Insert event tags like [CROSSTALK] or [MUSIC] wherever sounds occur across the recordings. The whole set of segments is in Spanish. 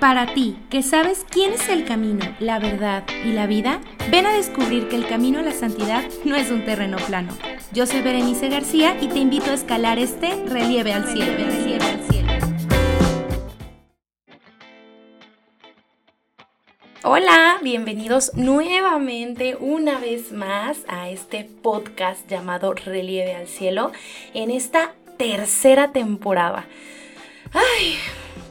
Para ti, que sabes quién es el camino, la verdad y la vida, ven a descubrir que el camino a la santidad no es un terreno plano. Yo soy Berenice García y te invito a escalar este relieve al cielo. Relieve al cielo. Hola, bienvenidos nuevamente una vez más a este podcast llamado Relieve al Cielo en esta tercera temporada. Ay,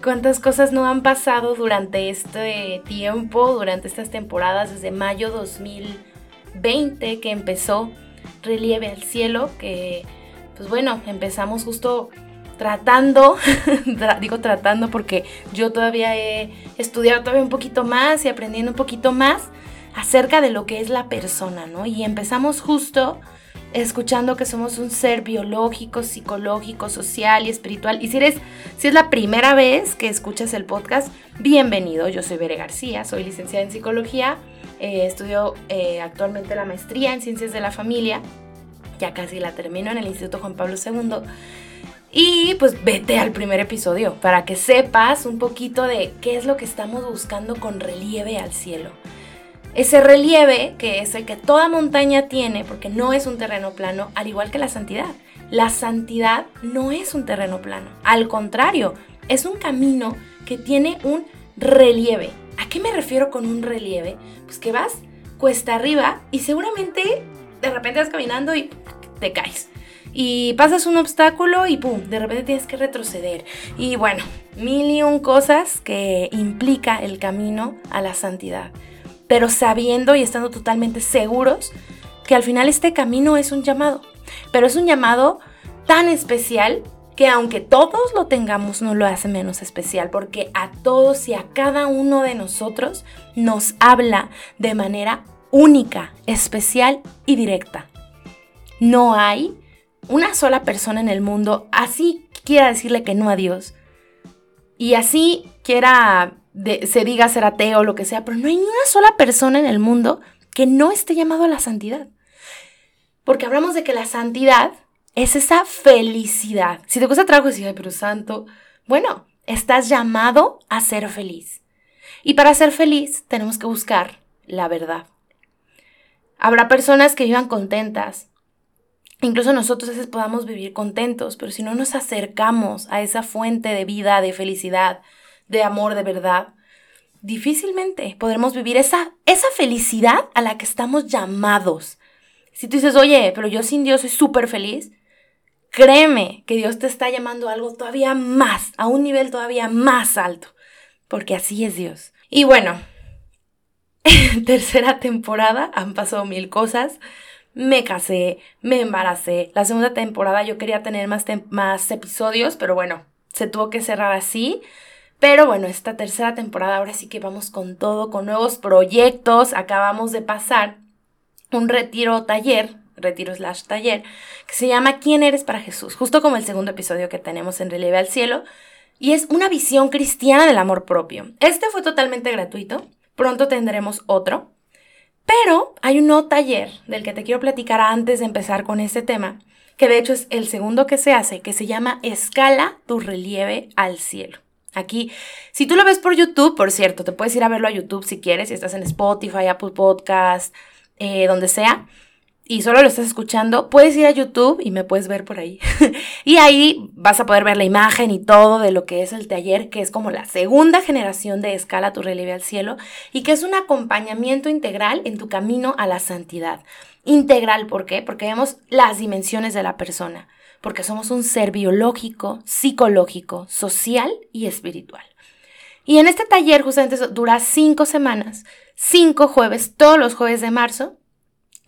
cuántas cosas no han pasado durante este tiempo, durante estas temporadas, desde mayo 2020 que empezó Relieve al Cielo, que pues bueno, empezamos justo tratando, [LAUGHS] digo tratando porque yo todavía he estudiado todavía un poquito más y aprendiendo un poquito más acerca de lo que es la persona, ¿no? Y empezamos justo escuchando que somos un ser biológico, psicológico, social y espiritual. Y si eres, si es la primera vez que escuchas el podcast, bienvenido. Yo soy Bere García, soy licenciada en psicología, eh, estudio eh, actualmente la maestría en ciencias de la familia, ya casi la termino en el Instituto Juan Pablo II. Y pues vete al primer episodio para que sepas un poquito de qué es lo que estamos buscando con relieve al cielo ese relieve que es el que toda montaña tiene, porque no es un terreno plano, al igual que la santidad. La santidad no es un terreno plano, al contrario, es un camino que tiene un relieve. ¿A qué me refiero con un relieve? Pues que vas cuesta arriba y seguramente de repente vas caminando y te caes. Y pasas un obstáculo y pum, de repente tienes que retroceder. Y bueno, mil y un cosas que implica el camino a la santidad pero sabiendo y estando totalmente seguros que al final este camino es un llamado, pero es un llamado tan especial que aunque todos lo tengamos no lo hace menos especial, porque a todos y a cada uno de nosotros nos habla de manera única, especial y directa. No hay una sola persona en el mundo así quiera decirle que no a Dios y así quiera se diga ser ateo o lo que sea, pero no hay ni una sola persona en el mundo que no esté llamado a la santidad. Porque hablamos de que la santidad es esa felicidad. Si te gusta trabajo, decir, ay, pero santo, bueno, estás llamado a ser feliz. Y para ser feliz tenemos que buscar la verdad. Habrá personas que vivan contentas. Incluso nosotros a veces podamos vivir contentos, pero si no nos acercamos a esa fuente de vida, de felicidad, de amor de verdad, difícilmente podremos vivir esa, esa felicidad a la que estamos llamados. Si tú dices, oye, pero yo sin Dios soy súper feliz, créeme que Dios te está llamando a algo todavía más, a un nivel todavía más alto, porque así es Dios. Y bueno, [LAUGHS] tercera temporada, han pasado mil cosas. Me casé, me embaracé. La segunda temporada yo quería tener más, más episodios, pero bueno, se tuvo que cerrar así. Pero bueno, esta tercera temporada ahora sí que vamos con todo, con nuevos proyectos. Acabamos de pasar un retiro taller, retiro slash taller, que se llama ¿Quién eres para Jesús? Justo como el segundo episodio que tenemos en Relieve al Cielo. Y es una visión cristiana del amor propio. Este fue totalmente gratuito. Pronto tendremos otro. Pero hay un nuevo taller del que te quiero platicar antes de empezar con este tema, que de hecho es el segundo que se hace, que se llama Escala tu relieve al cielo. Aquí, si tú lo ves por YouTube, por cierto, te puedes ir a verlo a YouTube si quieres, si estás en Spotify, Apple Podcast, eh, donde sea, y solo lo estás escuchando, puedes ir a YouTube y me puedes ver por ahí. [LAUGHS] y ahí vas a poder ver la imagen y todo de lo que es el taller, que es como la segunda generación de Escala tu relieve al cielo, y que es un acompañamiento integral en tu camino a la santidad. Integral, ¿por qué? Porque vemos las dimensiones de la persona porque somos un ser biológico, psicológico, social y espiritual. Y en este taller justamente dura cinco semanas, cinco jueves, todos los jueves de marzo.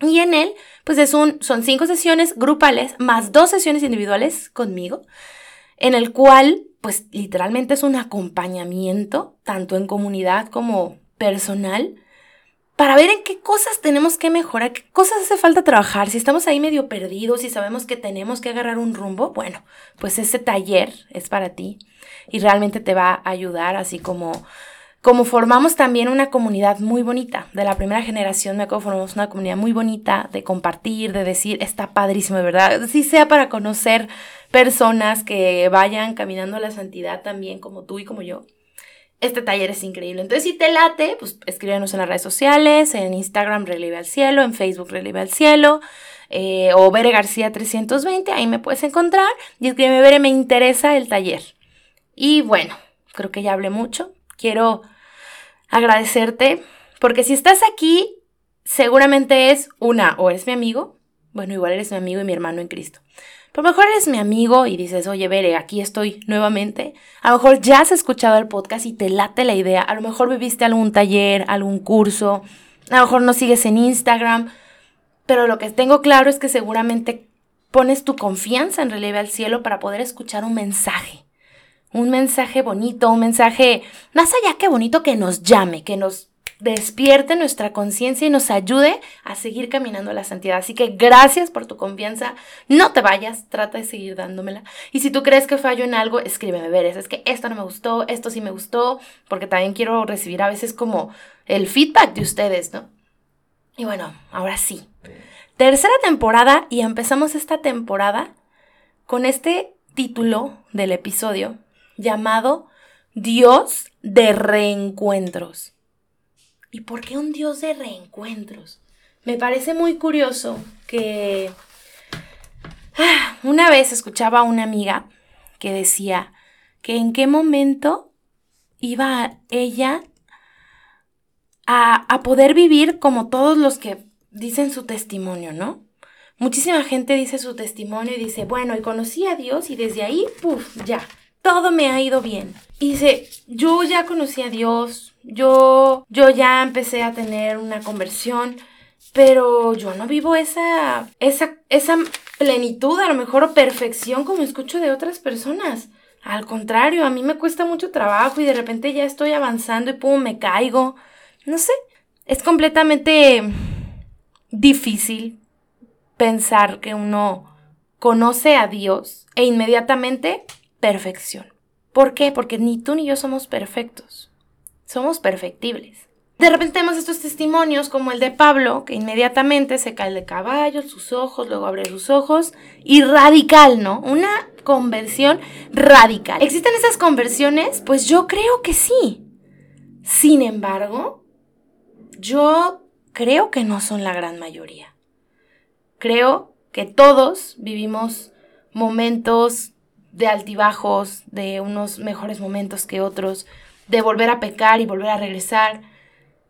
Y en él, pues es un, son cinco sesiones grupales más dos sesiones individuales conmigo, en el cual, pues literalmente es un acompañamiento, tanto en comunidad como personal, para ver en qué cosas tenemos que mejorar, qué cosas hace falta trabajar. Si estamos ahí medio perdidos y sabemos que tenemos que agarrar un rumbo, bueno, pues ese taller es para ti y realmente te va a ayudar, así como, como formamos también una comunidad muy bonita. De la primera generación me acuerdo formamos una comunidad muy bonita de compartir, de decir, está padrísimo, de verdad. Si sea para conocer personas que vayan caminando a la santidad también como tú y como yo este taller es increíble. Entonces, si te late, pues escríbenos en las redes sociales, en Instagram Relieve al Cielo, en Facebook Relieve al Cielo, eh, o Bere García 320, ahí me puedes encontrar. Y escríbeme, Bere, me interesa el taller. Y bueno, creo que ya hablé mucho. Quiero agradecerte, porque si estás aquí, seguramente es una, o eres mi amigo, bueno, igual eres mi amigo y mi hermano en Cristo. A lo mejor eres mi amigo y dices, oye, Bere, aquí estoy nuevamente. A lo mejor ya has escuchado el podcast y te late la idea. A lo mejor viviste algún taller, algún curso. A lo mejor no sigues en Instagram. Pero lo que tengo claro es que seguramente pones tu confianza en Relieve al Cielo para poder escuchar un mensaje. Un mensaje bonito, un mensaje más allá que bonito que nos llame, que nos despierte nuestra conciencia y nos ayude a seguir caminando a la santidad. Así que gracias por tu confianza. No te vayas, trata de seguir dándomela. Y si tú crees que fallo en algo, escríbeme, veres, es que esto no me gustó, esto sí me gustó, porque también quiero recibir a veces como el feedback de ustedes, ¿no? Y bueno, ahora sí. Tercera temporada y empezamos esta temporada con este título del episodio llamado Dios de reencuentros. ¿Y por qué un Dios de reencuentros? Me parece muy curioso que ah, una vez escuchaba a una amiga que decía que en qué momento iba ella a, a poder vivir como todos los que dicen su testimonio, ¿no? Muchísima gente dice su testimonio y dice, bueno, y conocí a Dios y desde ahí, puff, ya, todo me ha ido bien. Y dice, yo ya conocí a Dios, yo, yo ya empecé a tener una conversión, pero yo no vivo esa, esa, esa plenitud, a lo mejor, o perfección como escucho de otras personas. Al contrario, a mí me cuesta mucho trabajo y de repente ya estoy avanzando y pum, me caigo. No sé, es completamente difícil pensar que uno conoce a Dios e inmediatamente perfección. ¿Por qué? Porque ni tú ni yo somos perfectos. Somos perfectibles. De repente tenemos estos testimonios como el de Pablo, que inmediatamente se cae de caballo, sus ojos, luego abre sus ojos, y radical, ¿no? Una conversión radical. ¿Existen esas conversiones? Pues yo creo que sí. Sin embargo, yo creo que no son la gran mayoría. Creo que todos vivimos momentos de altibajos, de unos mejores momentos que otros, de volver a pecar y volver a regresar.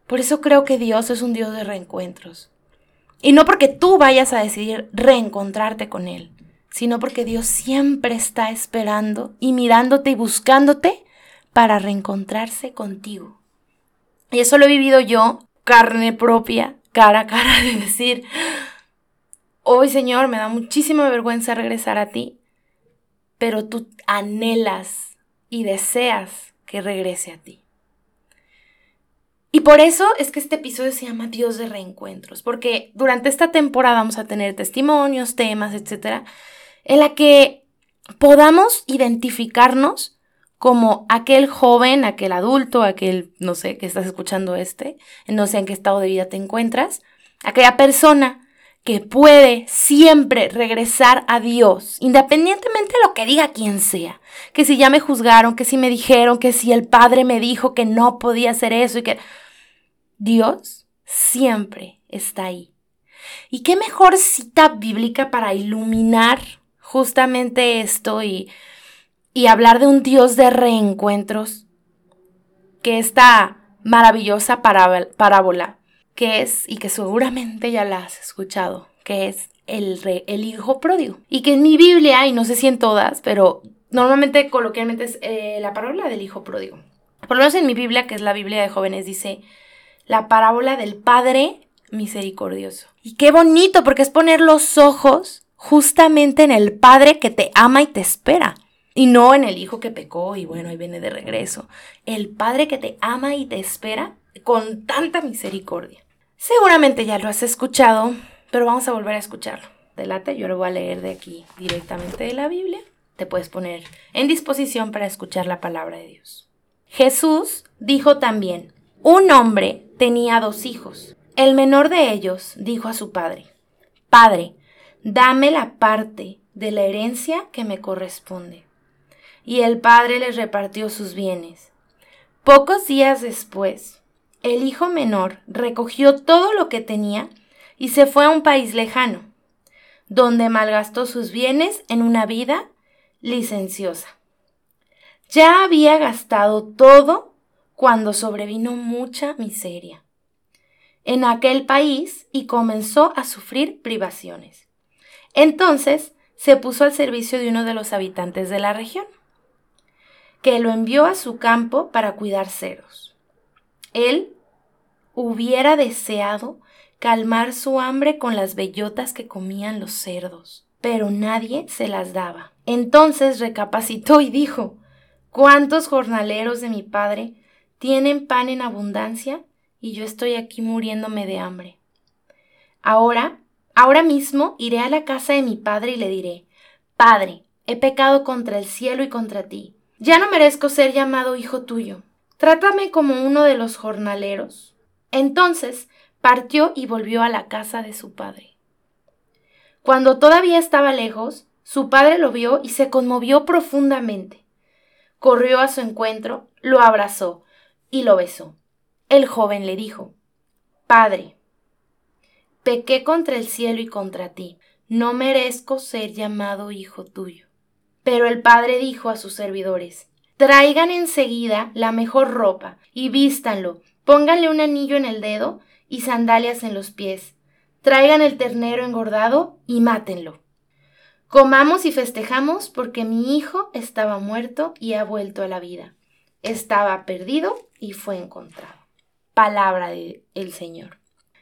Por eso creo que Dios es un Dios de reencuentros. Y no porque tú vayas a decidir reencontrarte con Él, sino porque Dios siempre está esperando y mirándote y buscándote para reencontrarse contigo. Y eso lo he vivido yo, carne propia, cara a cara, [LAUGHS] de decir, hoy Señor, me da muchísima vergüenza regresar a ti, pero tú anhelas y deseas que regrese a ti. Y por eso es que este episodio se llama Dios de reencuentros, porque durante esta temporada vamos a tener testimonios, temas, etcétera, en la que podamos identificarnos como aquel joven, aquel adulto, aquel, no sé, que estás escuchando este, no sé en qué estado de vida te encuentras, aquella persona que puede siempre regresar a Dios, independientemente de lo que diga quien sea. Que si ya me juzgaron, que si me dijeron, que si el Padre me dijo que no podía hacer eso y que... Dios siempre está ahí. ¿Y qué mejor cita bíblica para iluminar justamente esto y, y hablar de un Dios de reencuentros que esta maravillosa parábola que es, y que seguramente ya la has escuchado, que es el, el hijo pródigo. Y que en mi Biblia, y no sé si en todas, pero normalmente coloquialmente es eh, la parábola del hijo pródigo. Por lo menos en mi Biblia, que es la Biblia de jóvenes, dice la parábola del Padre misericordioso. Y qué bonito, porque es poner los ojos justamente en el Padre que te ama y te espera. Y no en el hijo que pecó y bueno, ahí viene de regreso. El Padre que te ama y te espera con tanta misericordia. Seguramente ya lo has escuchado, pero vamos a volver a escucharlo. Delate, yo lo voy a leer de aquí directamente de la Biblia. Te puedes poner en disposición para escuchar la palabra de Dios. Jesús dijo también, un hombre tenía dos hijos. El menor de ellos dijo a su padre, Padre, dame la parte de la herencia que me corresponde. Y el padre les repartió sus bienes. Pocos días después, el hijo menor recogió todo lo que tenía y se fue a un país lejano, donde malgastó sus bienes en una vida licenciosa. Ya había gastado todo cuando sobrevino mucha miseria en aquel país y comenzó a sufrir privaciones. Entonces se puso al servicio de uno de los habitantes de la región, que lo envió a su campo para cuidar cerdos. Él hubiera deseado calmar su hambre con las bellotas que comían los cerdos, pero nadie se las daba. Entonces recapacitó y dijo, ¿cuántos jornaleros de mi padre tienen pan en abundancia y yo estoy aquí muriéndome de hambre? Ahora, ahora mismo iré a la casa de mi padre y le diré, Padre, he pecado contra el cielo y contra ti. Ya no merezco ser llamado hijo tuyo. Trátame como uno de los jornaleros. Entonces partió y volvió a la casa de su padre. Cuando todavía estaba lejos, su padre lo vio y se conmovió profundamente. Corrió a su encuentro, lo abrazó y lo besó. El joven le dijo, Padre, pequé contra el cielo y contra ti, no merezco ser llamado hijo tuyo. Pero el padre dijo a sus servidores, Traigan enseguida la mejor ropa y vístanlo, pónganle un anillo en el dedo y sandalias en los pies. Traigan el ternero engordado y mátenlo. Comamos y festejamos porque mi hijo estaba muerto y ha vuelto a la vida. Estaba perdido y fue encontrado. Palabra del Señor.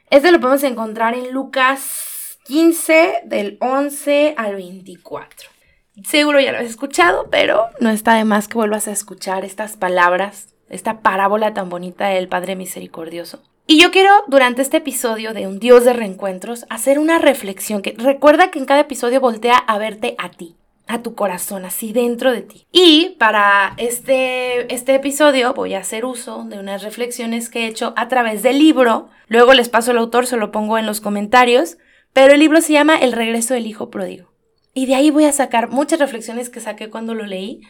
Este lo podemos encontrar en Lucas 15 del 11 al 24. Seguro ya lo has escuchado, pero no está de más que vuelvas a escuchar estas palabras, esta parábola tan bonita del Padre Misericordioso. Y yo quiero, durante este episodio de Un Dios de Reencuentros, hacer una reflexión que recuerda que en cada episodio voltea a verte a ti, a tu corazón, así dentro de ti. Y para este, este episodio voy a hacer uso de unas reflexiones que he hecho a través del libro. Luego les paso el autor, se lo pongo en los comentarios. Pero el libro se llama El regreso del hijo pródigo. Y de ahí voy a sacar muchas reflexiones que saqué cuando lo leí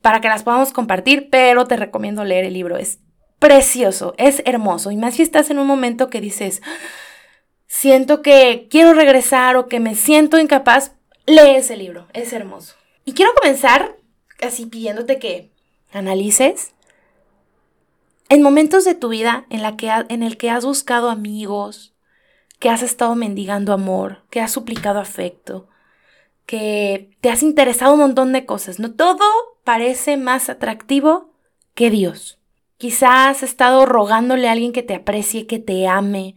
para que las podamos compartir, pero te recomiendo leer el libro. Es precioso, es hermoso. Y más si estás en un momento que dices, siento que quiero regresar o que me siento incapaz, lee ese libro, es hermoso. Y quiero comenzar así pidiéndote que analices en momentos de tu vida en, la que en el que has buscado amigos, que has estado mendigando amor, que has suplicado afecto, que te has interesado un montón de cosas, ¿no? Todo parece más atractivo que Dios. Quizás has estado rogándole a alguien que te aprecie, que te ame,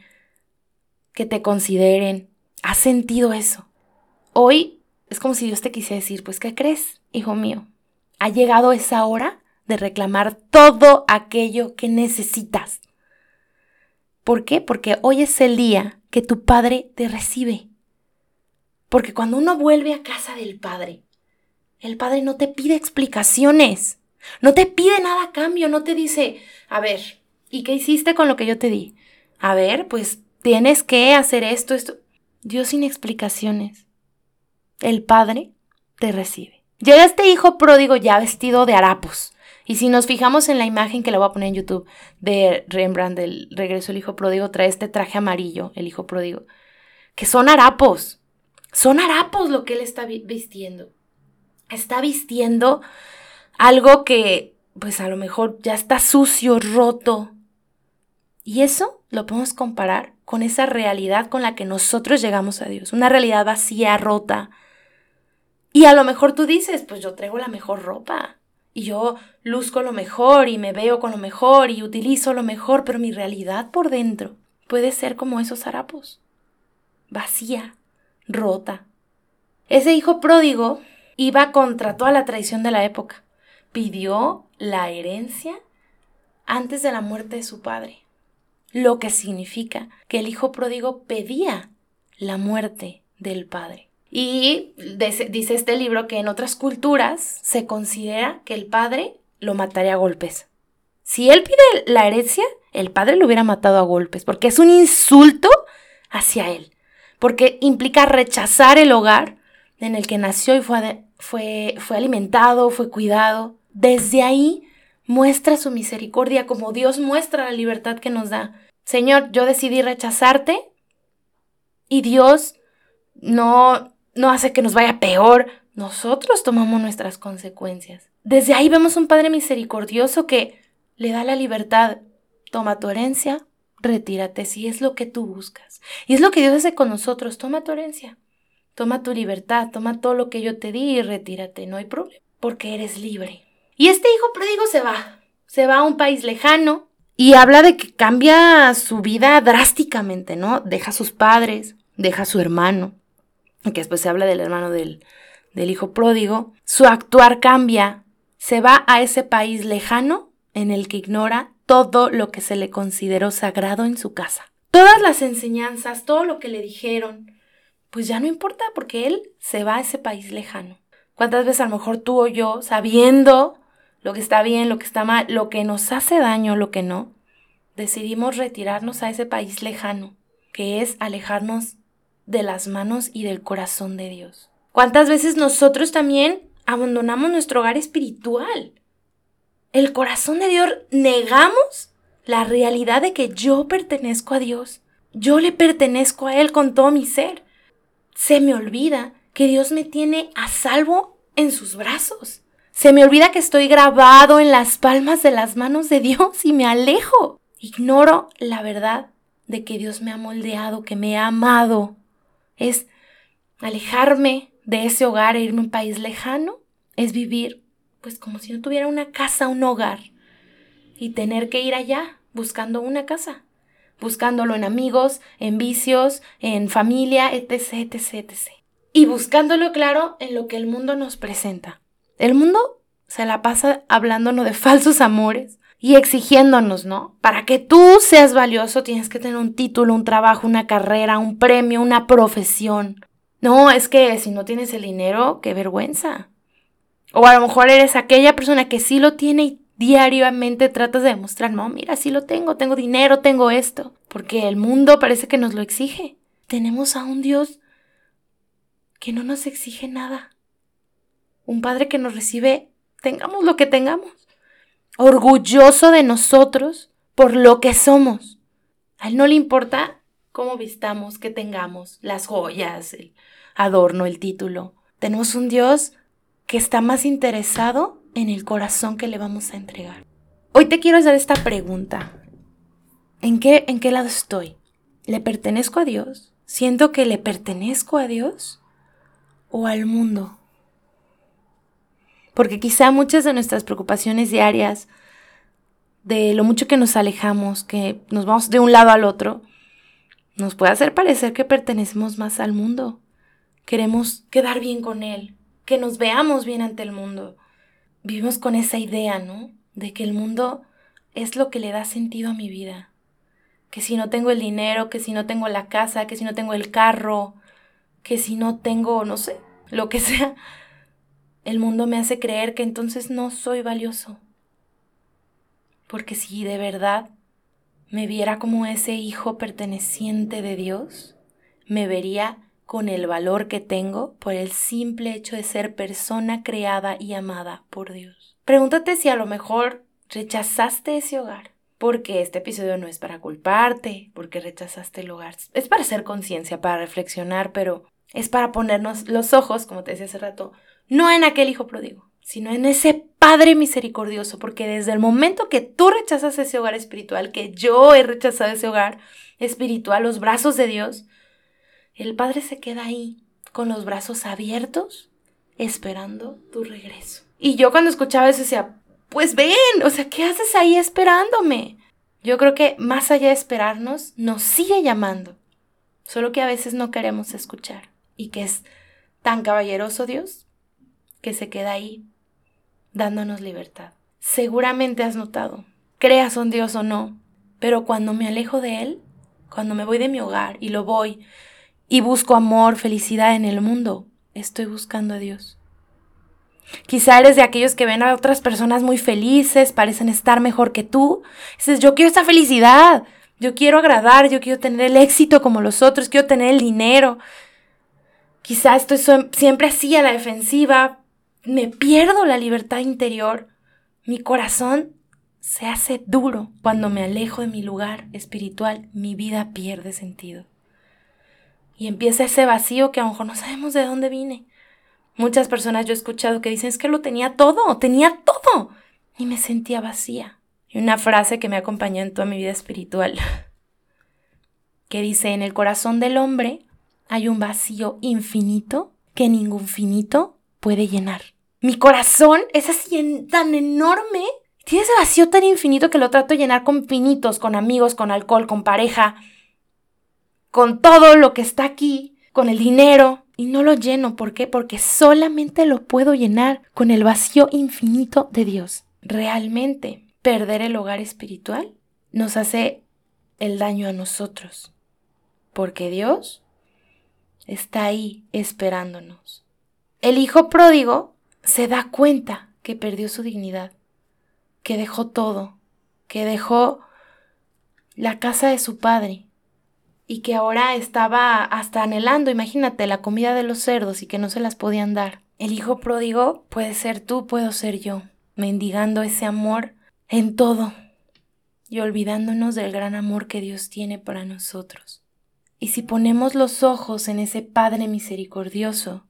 que te consideren. ¿Has sentido eso? Hoy es como si Dios te quisiera decir, pues, ¿qué crees, hijo mío? Ha llegado esa hora de reclamar todo aquello que necesitas. ¿Por qué? Porque hoy es el día que tu Padre te recibe. Porque cuando uno vuelve a casa del Padre, el Padre no te pide explicaciones. No te pide nada a cambio, no te dice, a ver, ¿y qué hiciste con lo que yo te di? A ver, pues tienes que hacer esto, esto. Dios sin explicaciones. El Padre te recibe. Llega este hijo pródigo ya vestido de harapos. Y si nos fijamos en la imagen que le voy a poner en YouTube de Rembrandt del regreso del hijo pródigo, trae este traje amarillo, el hijo pródigo, que son harapos. Son harapos lo que él está vistiendo. Está vistiendo algo que pues a lo mejor ya está sucio, roto. Y eso lo podemos comparar con esa realidad con la que nosotros llegamos a Dios, una realidad vacía, rota. Y a lo mejor tú dices, pues yo traigo la mejor ropa y yo luzco lo mejor y me veo con lo mejor y utilizo lo mejor, pero mi realidad por dentro puede ser como esos harapos, vacía, rota. Ese hijo pródigo iba contra toda la tradición de la época pidió la herencia antes de la muerte de su padre, lo que significa que el hijo pródigo pedía la muerte del padre. Y dice este libro que en otras culturas se considera que el padre lo mataría a golpes. Si él pide la herencia, el padre lo hubiera matado a golpes, porque es un insulto hacia él, porque implica rechazar el hogar en el que nació y fue, fue, fue alimentado, fue cuidado. Desde ahí muestra su misericordia como Dios muestra la libertad que nos da. Señor, yo decidí rechazarte y Dios no, no hace que nos vaya peor. Nosotros tomamos nuestras consecuencias. Desde ahí vemos un Padre misericordioso que le da la libertad. Toma tu herencia, retírate si es lo que tú buscas. Y es lo que Dios hace con nosotros. Toma tu herencia, toma tu libertad, toma todo lo que yo te di y retírate. No hay problema, porque eres libre. Y este hijo pródigo se va. Se va a un país lejano y habla de que cambia su vida drásticamente, ¿no? Deja a sus padres, deja a su hermano, que después se habla del hermano del, del hijo pródigo. Su actuar cambia. Se va a ese país lejano en el que ignora todo lo que se le consideró sagrado en su casa. Todas las enseñanzas, todo lo que le dijeron, pues ya no importa porque él se va a ese país lejano. ¿Cuántas veces a lo mejor tú o yo, sabiendo lo que está bien, lo que está mal, lo que nos hace daño, lo que no, decidimos retirarnos a ese país lejano, que es alejarnos de las manos y del corazón de Dios? ¿Cuántas veces nosotros también abandonamos nuestro hogar espiritual? El corazón de Dios negamos la realidad de que yo pertenezco a Dios. Yo le pertenezco a Él con todo mi ser. Se me olvida que Dios me tiene a salvo en sus brazos. Se me olvida que estoy grabado en las palmas de las manos de Dios y me alejo. Ignoro la verdad de que Dios me ha moldeado, que me ha amado. Es alejarme de ese hogar e irme a un país lejano. Es vivir pues como si no tuviera una casa, un hogar, y tener que ir allá buscando una casa, buscándolo en amigos, en vicios, en familia, etc., etc., etc. Y buscándolo, claro, en lo que el mundo nos presenta. El mundo se la pasa hablándonos de falsos amores y exigiéndonos, ¿no? Para que tú seas valioso tienes que tener un título, un trabajo, una carrera, un premio, una profesión. No, es que si no tienes el dinero, qué vergüenza. O a lo mejor eres aquella persona que sí lo tiene y diariamente tratas de demostrar, no, mira, sí lo tengo, tengo dinero, tengo esto, porque el mundo parece que nos lo exige. Tenemos a un Dios que no nos exige nada. Un Padre que nos recibe, tengamos lo que tengamos. Orgulloso de nosotros por lo que somos. A Él no le importa cómo vistamos, qué tengamos, las joyas, el adorno, el título. Tenemos un Dios que está más interesado en el corazón que le vamos a entregar. Hoy te quiero hacer esta pregunta. ¿En qué, ¿En qué lado estoy? ¿Le pertenezco a Dios? ¿Siento que le pertenezco a Dios? ¿O al mundo? Porque quizá muchas de nuestras preocupaciones diarias, de lo mucho que nos alejamos, que nos vamos de un lado al otro, nos puede hacer parecer que pertenecemos más al mundo. Queremos quedar bien con él, que nos veamos bien ante el mundo. Vivimos con esa idea, ¿no? De que el mundo es lo que le da sentido a mi vida. Que si no tengo el dinero, que si no tengo la casa, que si no tengo el carro, que si no tengo, no sé, lo que [LAUGHS] sea, el mundo me hace creer que entonces no soy valioso. Porque si de verdad me viera como ese hijo perteneciente de Dios, me vería con el valor que tengo por el simple hecho de ser persona creada y amada por Dios. Pregúntate si a lo mejor rechazaste ese hogar, porque este episodio no es para culparte, porque rechazaste el hogar. Es para hacer conciencia, para reflexionar, pero es para ponernos los ojos, como te decía hace rato, no en aquel hijo pródigo, sino en ese Padre misericordioso, porque desde el momento que tú rechazas ese hogar espiritual, que yo he rechazado ese hogar espiritual, los brazos de Dios, el padre se queda ahí, con los brazos abiertos, esperando tu regreso. Y yo cuando escuchaba eso decía, pues ven, o sea, ¿qué haces ahí esperándome? Yo creo que más allá de esperarnos, nos sigue llamando, solo que a veces no queremos escuchar y que es tan caballeroso Dios que se queda ahí dándonos libertad. Seguramente has notado, creas un Dios o no, pero cuando me alejo de Él, cuando me voy de mi hogar y lo voy y busco amor, felicidad en el mundo, estoy buscando a Dios. Quizá eres de aquellos que ven a otras personas muy felices, parecen estar mejor que tú. Dices, yo quiero esa felicidad, yo quiero agradar, yo quiero tener el éxito como los otros, quiero tener el dinero. Quizá estoy siempre así a la defensiva, me pierdo la libertad interior, mi corazón se hace duro. Cuando me alejo de mi lugar espiritual, mi vida pierde sentido. Y empieza ese vacío que a lo mejor no sabemos de dónde viene. Muchas personas yo he escuchado que dicen es que lo tenía todo, tenía todo. Y me sentía vacía. Y una frase que me acompañó en toda mi vida espiritual, [LAUGHS] que dice, en el corazón del hombre hay un vacío infinito que ningún finito puede llenar. Mi corazón es así tan enorme, tiene ese vacío tan infinito que lo trato de llenar con finitos, con amigos, con alcohol, con pareja, con todo lo que está aquí, con el dinero, y no lo lleno. ¿Por qué? Porque solamente lo puedo llenar con el vacío infinito de Dios. Realmente, perder el hogar espiritual nos hace el daño a nosotros. Porque Dios está ahí esperándonos. El hijo pródigo se da cuenta que perdió su dignidad, que dejó todo, que dejó la casa de su padre y que ahora estaba hasta anhelando, imagínate, la comida de los cerdos y que no se las podían dar. El hijo pródigo puede ser tú, puedo ser yo, mendigando ese amor en todo y olvidándonos del gran amor que Dios tiene para nosotros. Y si ponemos los ojos en ese Padre misericordioso,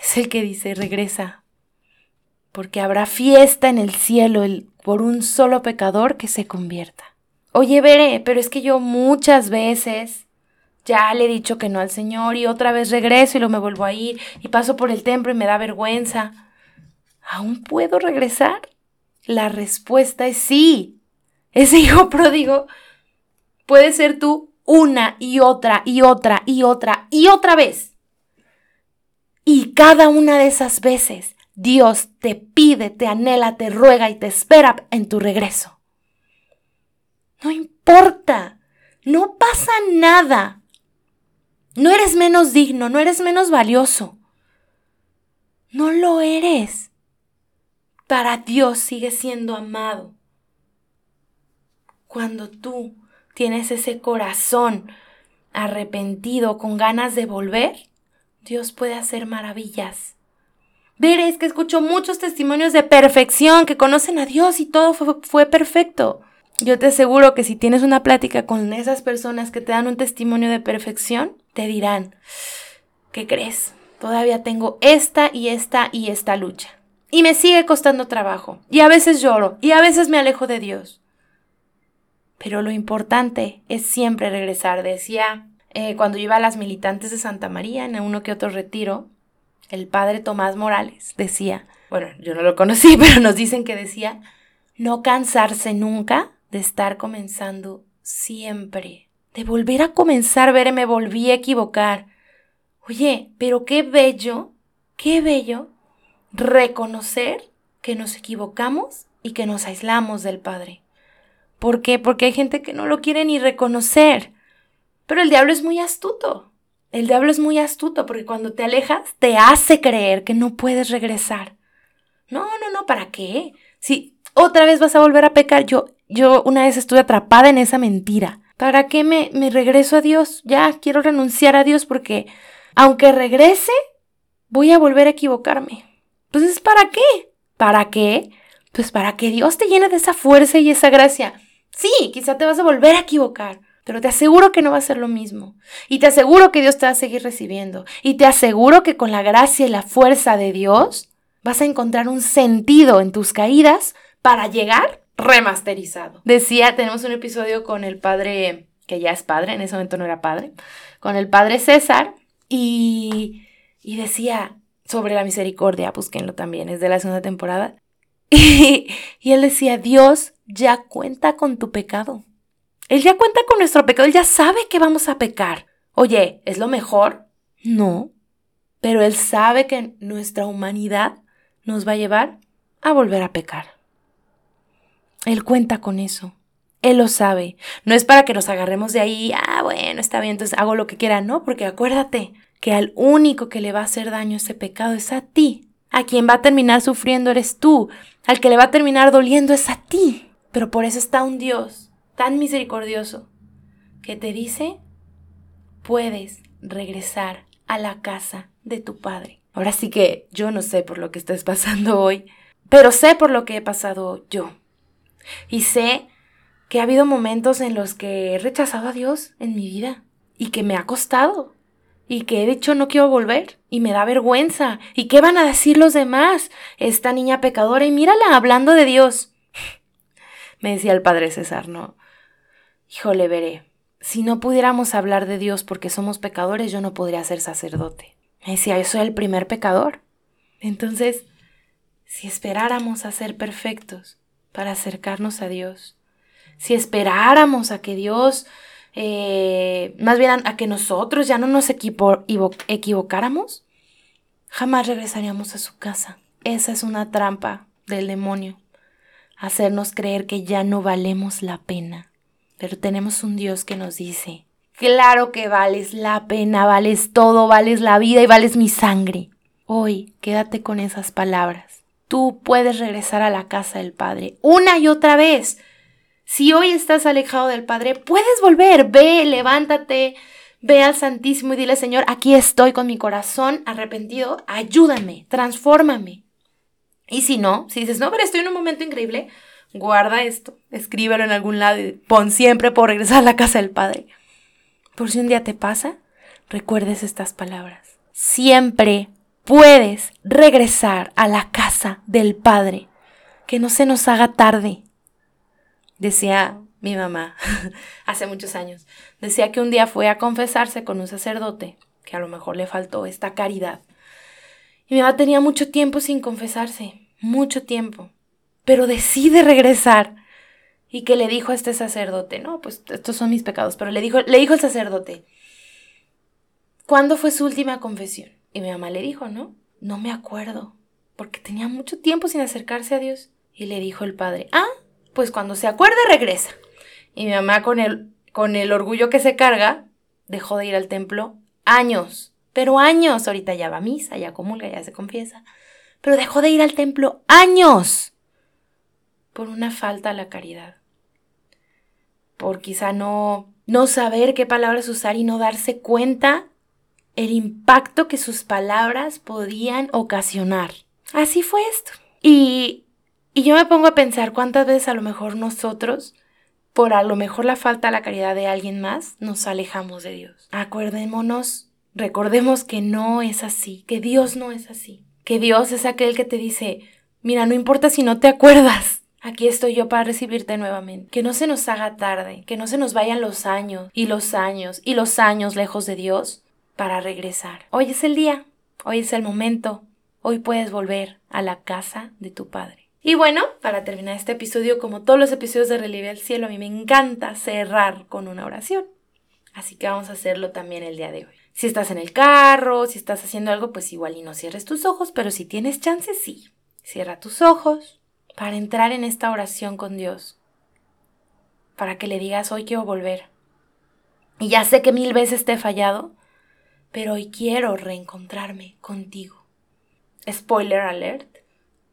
es el que dice, regresa, porque habrá fiesta en el cielo por un solo pecador que se convierta. Oye, veré, pero es que yo muchas veces ya le he dicho que no al Señor y otra vez regreso y lo me vuelvo a ir y paso por el templo y me da vergüenza. ¿Aún puedo regresar? La respuesta es sí. Ese [LAUGHS] hijo pródigo puede ser tú una y otra y otra y otra y otra vez. Y cada una de esas veces Dios te pide, te anhela, te ruega y te espera en tu regreso. No importa, no pasa nada. No eres menos digno, no eres menos valioso. No lo eres. Para Dios sigues siendo amado. Cuando tú tienes ese corazón arrepentido, con ganas de volver, Dios puede hacer maravillas. Veréis que escucho muchos testimonios de perfección, que conocen a Dios y todo fue, fue perfecto. Yo te aseguro que si tienes una plática con esas personas que te dan un testimonio de perfección, te dirán, ¿qué crees? Todavía tengo esta y esta y esta lucha. Y me sigue costando trabajo. Y a veces lloro. Y a veces me alejo de Dios. Pero lo importante es siempre regresar. Decía eh, cuando iba a las militantes de Santa María en uno que otro retiro, el padre Tomás Morales decía, bueno, yo no lo conocí, [LAUGHS] pero nos dicen que decía, no cansarse nunca de estar comenzando siempre, de volver a comenzar, ver, me volví a equivocar. Oye, pero qué bello, qué bello reconocer que nos equivocamos y que nos aislamos del Padre. ¿Por qué? Porque hay gente que no lo quiere ni reconocer. Pero el diablo es muy astuto. El diablo es muy astuto porque cuando te alejas te hace creer que no puedes regresar. No, no, no, ¿para qué? Si otra vez vas a volver a pecar, yo yo una vez estuve atrapada en esa mentira. ¿Para qué me, me regreso a Dios? Ya quiero renunciar a Dios porque aunque regrese, voy a volver a equivocarme. Pues ¿para qué? ¿Para qué? Pues para que Dios te llene de esa fuerza y esa gracia. Sí, quizá te vas a volver a equivocar, pero te aseguro que no va a ser lo mismo. Y te aseguro que Dios te va a seguir recibiendo. Y te aseguro que con la gracia y la fuerza de Dios vas a encontrar un sentido en tus caídas para llegar remasterizado. Decía, tenemos un episodio con el padre, que ya es padre, en ese momento no era padre, con el padre César, y, y decía sobre la misericordia, búsquenlo también, es de la segunda temporada. [LAUGHS] Y, y él decía, Dios ya cuenta con tu pecado. Él ya cuenta con nuestro pecado, él ya sabe que vamos a pecar. Oye, ¿es lo mejor? No. Pero él sabe que nuestra humanidad nos va a llevar a volver a pecar. Él cuenta con eso. Él lo sabe. No es para que nos agarremos de ahí, ah, bueno, está bien, entonces hago lo que quiera, no, porque acuérdate que al único que le va a hacer daño ese pecado es a ti. A quien va a terminar sufriendo eres tú. Al que le va a terminar doliendo es a ti. Pero por eso está un Dios tan misericordioso que te dice, puedes regresar a la casa de tu Padre. Ahora sí que yo no sé por lo que estás pasando hoy, pero sé por lo que he pasado yo. Y sé que ha habido momentos en los que he rechazado a Dios en mi vida y que me ha costado y que he dicho no quiero volver y me da vergüenza. ¿Y qué van a decir los demás? Esta niña pecadora y mírala hablando de Dios. me decía el padre César, ¿no? Híjole, veré. Si no pudiéramos hablar de Dios porque somos pecadores, yo no podría ser sacerdote. Me decía, yo soy el primer pecador. Entonces, si esperáramos a ser perfectos para acercarnos a Dios, si esperáramos a que Dios eh, más bien a, que nosotros ya no nos equivocáramos, jamás regresaríamos a su casa. Esa es una trampa del demonio, hacernos creer que ya no valemos la pena. Pero tenemos un Dios que nos dice, claro que vales la pena, vales todo, vales la vida y vales mi sangre. Hoy quédate con esas palabras. Tú puedes regresar a la casa del Padre una y otra vez si hoy estás alejado del Padre, puedes volver, ve, levántate, ve al Santísimo y dile, Señor, aquí estoy con mi corazón arrepentido, ayúdame, transfórmame. Y si no, si dices, no, pero estoy en un momento increíble, guarda esto, escríbelo en algún lado y pon siempre por regresar a la casa del Padre. Por si un día te pasa, recuerdes estas palabras. Siempre puedes regresar a la casa del Padre. Que no se nos haga tarde decía mi mamá [LAUGHS] hace muchos años, decía que un día fue a confesarse con un sacerdote, que a lo mejor le faltó esta caridad. Y mi mamá tenía mucho tiempo sin confesarse, mucho tiempo, pero decide regresar. Y que le dijo a este sacerdote, no, pues estos son mis pecados, pero le dijo, le dijo el sacerdote, ¿cuándo fue su última confesión? Y mi mamá le dijo, no, no me acuerdo, porque tenía mucho tiempo sin acercarse a Dios. Y le dijo el padre, ah, pues cuando se acuerde regresa. Y mi mamá con el, con el orgullo que se carga, dejó de ir al templo años, pero años, ahorita ya va a misa, ya comulga, ya se confiesa, pero dejó de ir al templo años por una falta a la caridad, por quizá no, no saber qué palabras usar y no darse cuenta el impacto que sus palabras podían ocasionar. Así fue esto. Y y yo me pongo a pensar cuántas veces a lo mejor nosotros, por a lo mejor la falta de la caridad de alguien más, nos alejamos de Dios. Acuérdémonos, recordemos que no es así, que Dios no es así, que Dios es aquel que te dice, mira, no importa si no te acuerdas, Aquí estoy yo para recibirte nuevamente. Que no se nos haga tarde, que no se nos vayan los años y los años y los años lejos de Dios para regresar. Hoy es el día, hoy es el momento, hoy puedes volver a la casa de tu Padre. Y bueno, para terminar este episodio, como todos los episodios de Relieve al Cielo, a mí me encanta cerrar con una oración. Así que vamos a hacerlo también el día de hoy. Si estás en el carro, si estás haciendo algo, pues igual y no cierres tus ojos, pero si tienes chance, sí. Cierra tus ojos para entrar en esta oración con Dios. Para que le digas, hoy quiero volver. Y ya sé que mil veces te he fallado, pero hoy quiero reencontrarme contigo. Spoiler alert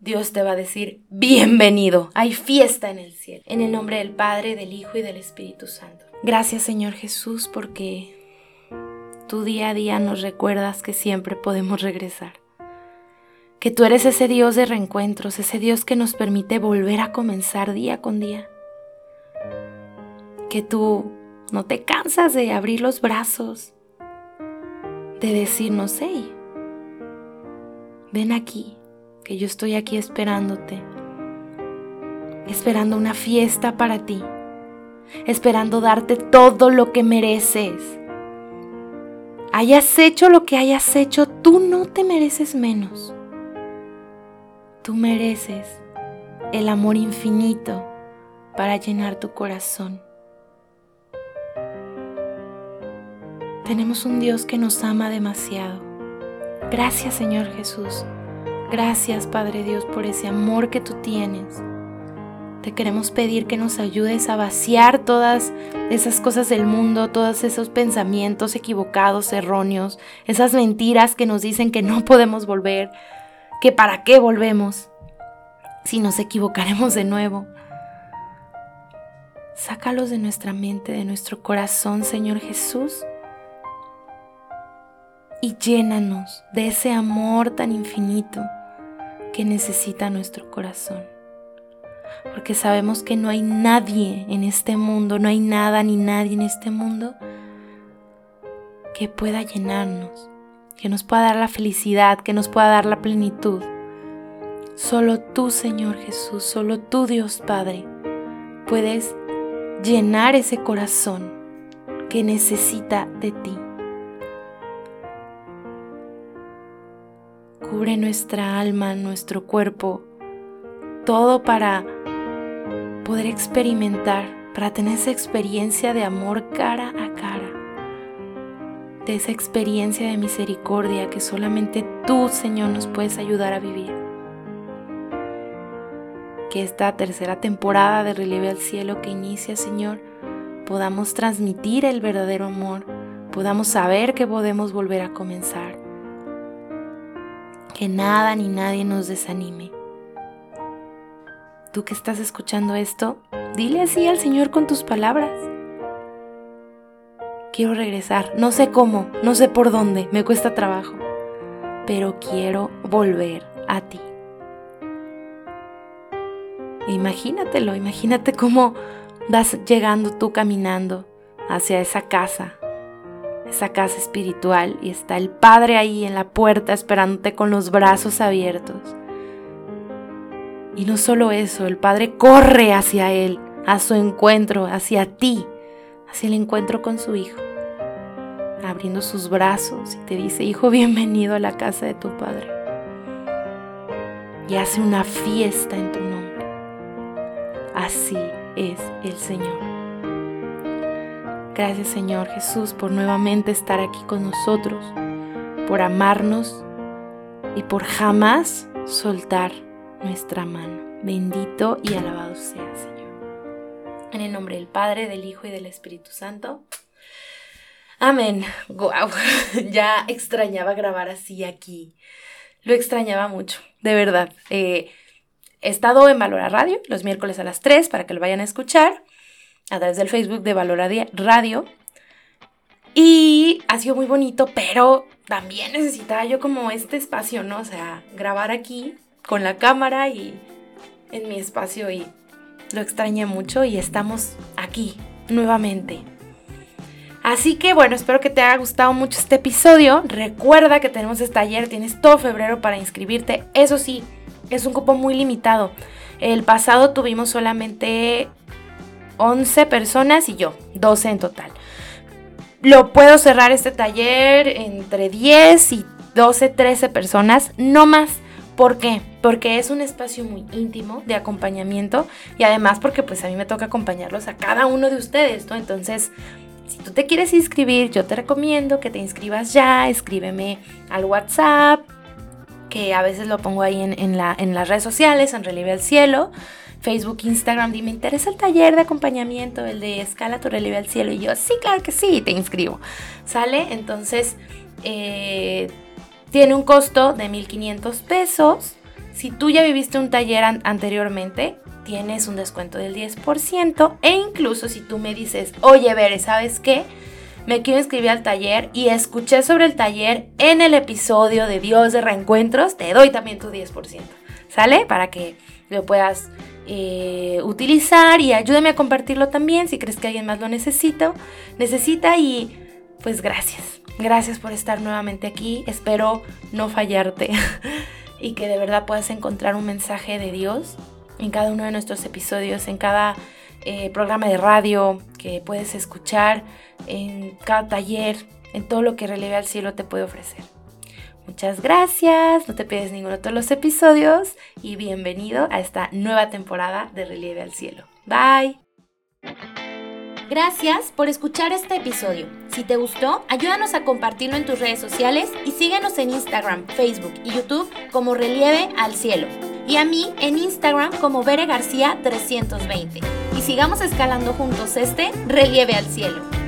Dios te va a decir, bienvenido, hay fiesta en el cielo. En el nombre del Padre, del Hijo y del Espíritu Santo. Gracias Señor Jesús porque tu día a día nos recuerdas que siempre podemos regresar. Que tú eres ese Dios de reencuentros, ese Dios que nos permite volver a comenzar día con día. Que tú no te cansas de abrir los brazos, de decirnos, hey, ven aquí, que yo estoy aquí esperándote, esperando una fiesta para ti, esperando darte todo lo que mereces. Hayas hecho lo que hayas hecho, tú no te mereces menos. Tú mereces el amor infinito para llenar tu corazón. Tenemos un Dios que nos ama demasiado. Gracias Señor Jesús Gracias Padre Dios por ese amor que tú tienes. Te queremos pedir que nos ayudes a vaciar todas esas cosas del mundo, todos esos pensamientos equivocados, erróneos, esas mentiras que nos dicen que no podemos volver, que para qué volvemos, si nos equivocaremos de nuevo. Sácalos de nuestra mente, de nuestro corazón, Señor Jesús, y llénanos de ese amor tan infinito que necesita nuestro corazón. porque sabemos que no hay nadie en este mundo, no hay nada ni nadie en este mundo que pueda llenarnos, que nos pueda dar la felicidad, que nos pueda dar la plenitud. Solo tú, Señor Jesús, solo tú, Dios Padre, puedes llenar ese corazón que necesita de ti. Cubre nuestra alma, nuestro cuerpo, todo para poder experimentar, para tener esa experiencia de amor cara a cara, de esa experiencia de misericordia que solamente tú, Señor, nos puedes ayudar a vivir. Que esta tercera temporada de Relieve al Cielo que inicia, Señor, podamos transmitir el verdadero amor, podamos saber que podemos volver a comenzar. Que nada ni nadie nos desanime. Tú que estás escuchando esto, dile así al Señor con tus palabras. Quiero regresar, no sé cómo, no sé por dónde, me cuesta trabajo, pero quiero volver a ti. Imagínatelo, imagínate cómo vas llegando tú caminando hacia esa casa, esa casa espiritual, y está el Padre ahí en la puerta esperándote con los brazos abiertos. Y no solo eso, el Padre corre hacia Él, a su encuentro, hacia ti, hacia el encuentro con su Hijo, abriendo sus brazos y te dice, Hijo, bienvenido a la casa de tu Padre. Y hace una fiesta en tu nombre. Así es el Señor. Gracias Señor Jesús por nuevamente estar aquí con nosotros, por amarnos y por jamás soltar nuestra mano. Bendito y alabado sea Señor. En el nombre del Padre, del Hijo y del Espíritu Santo. Amén. Wow. [LAUGHS] Ya extrañaba grabar así aquí. Lo extrañaba mucho, de verdad. Eh, He estado en Valora Radio los miércoles a las 3 para que lo vayan a escuchar a través del Facebook de Valora Radio. Y ha sido muy bonito, pero también necesitaba yo como este espacio, ¿no? O sea, grabar aquí con la cámara y en mi espacio y lo extrañé mucho y estamos aquí nuevamente. Así que bueno, espero que te haya gustado mucho este episodio. Recuerda que tenemos este taller, tienes todo febrero para inscribirte. Eso sí, es un cupo muy limitado. El pasado tuvimos solamente 11 personas y yo, 12 en total. Lo puedo cerrar este taller entre 10 y 12, 13 personas, no más. ¿Por qué? Porque es un espacio muy íntimo de acompañamiento y además porque pues a mí me toca acompañarlos a cada uno de ustedes, ¿no? Entonces, si tú te quieres inscribir, yo te recomiendo que te inscribas ya, escríbeme al WhatsApp que a veces lo pongo ahí en, la, en las redes sociales, en Relieve al Cielo, Facebook, Instagram, y me interesa el taller de acompañamiento, el de Escala tu Relieve al Cielo. Y yo, sí, claro que sí, te inscribo. ¿Sale? Entonces, eh, tiene un costo de 1.500 pesos. Si tú ya viviste un taller anteriormente, tienes un descuento del 10%. E incluso si tú me dices, oye, Ver, ¿sabes qué? me quiero inscribir al taller y escuché sobre el taller en el episodio de Dios de Reencuentros, te doy también tu 10%. ¿Sale? Para que lo puedas eh, utilizar y ayúdame a compartirlo también si crees que alguien más lo necesita. Necesita y pues gracias. Gracias por estar nuevamente aquí. Espero no fallarte [LAUGHS] y que de verdad puedas encontrar un mensaje de Dios en cada uno de nuestros episodios, en cada eh, programa de radio que puedes escuchar, en cada taller, en todo lo que Relieve al Cielo te puede ofrecer. Muchas gracias, no te pierdes ninguno de los episodios y bienvenido a esta nueva temporada de Relieve al Cielo. Bye. Gracias por escuchar este episodio. Si te gustó, ayúdanos a compartirlo en tus redes sociales y síguenos en Instagram, Facebook y YouTube como Relieve al Cielo. Y a mí en Instagram como Bere García 320 y sigamos escalando juntos este relieve al cielo.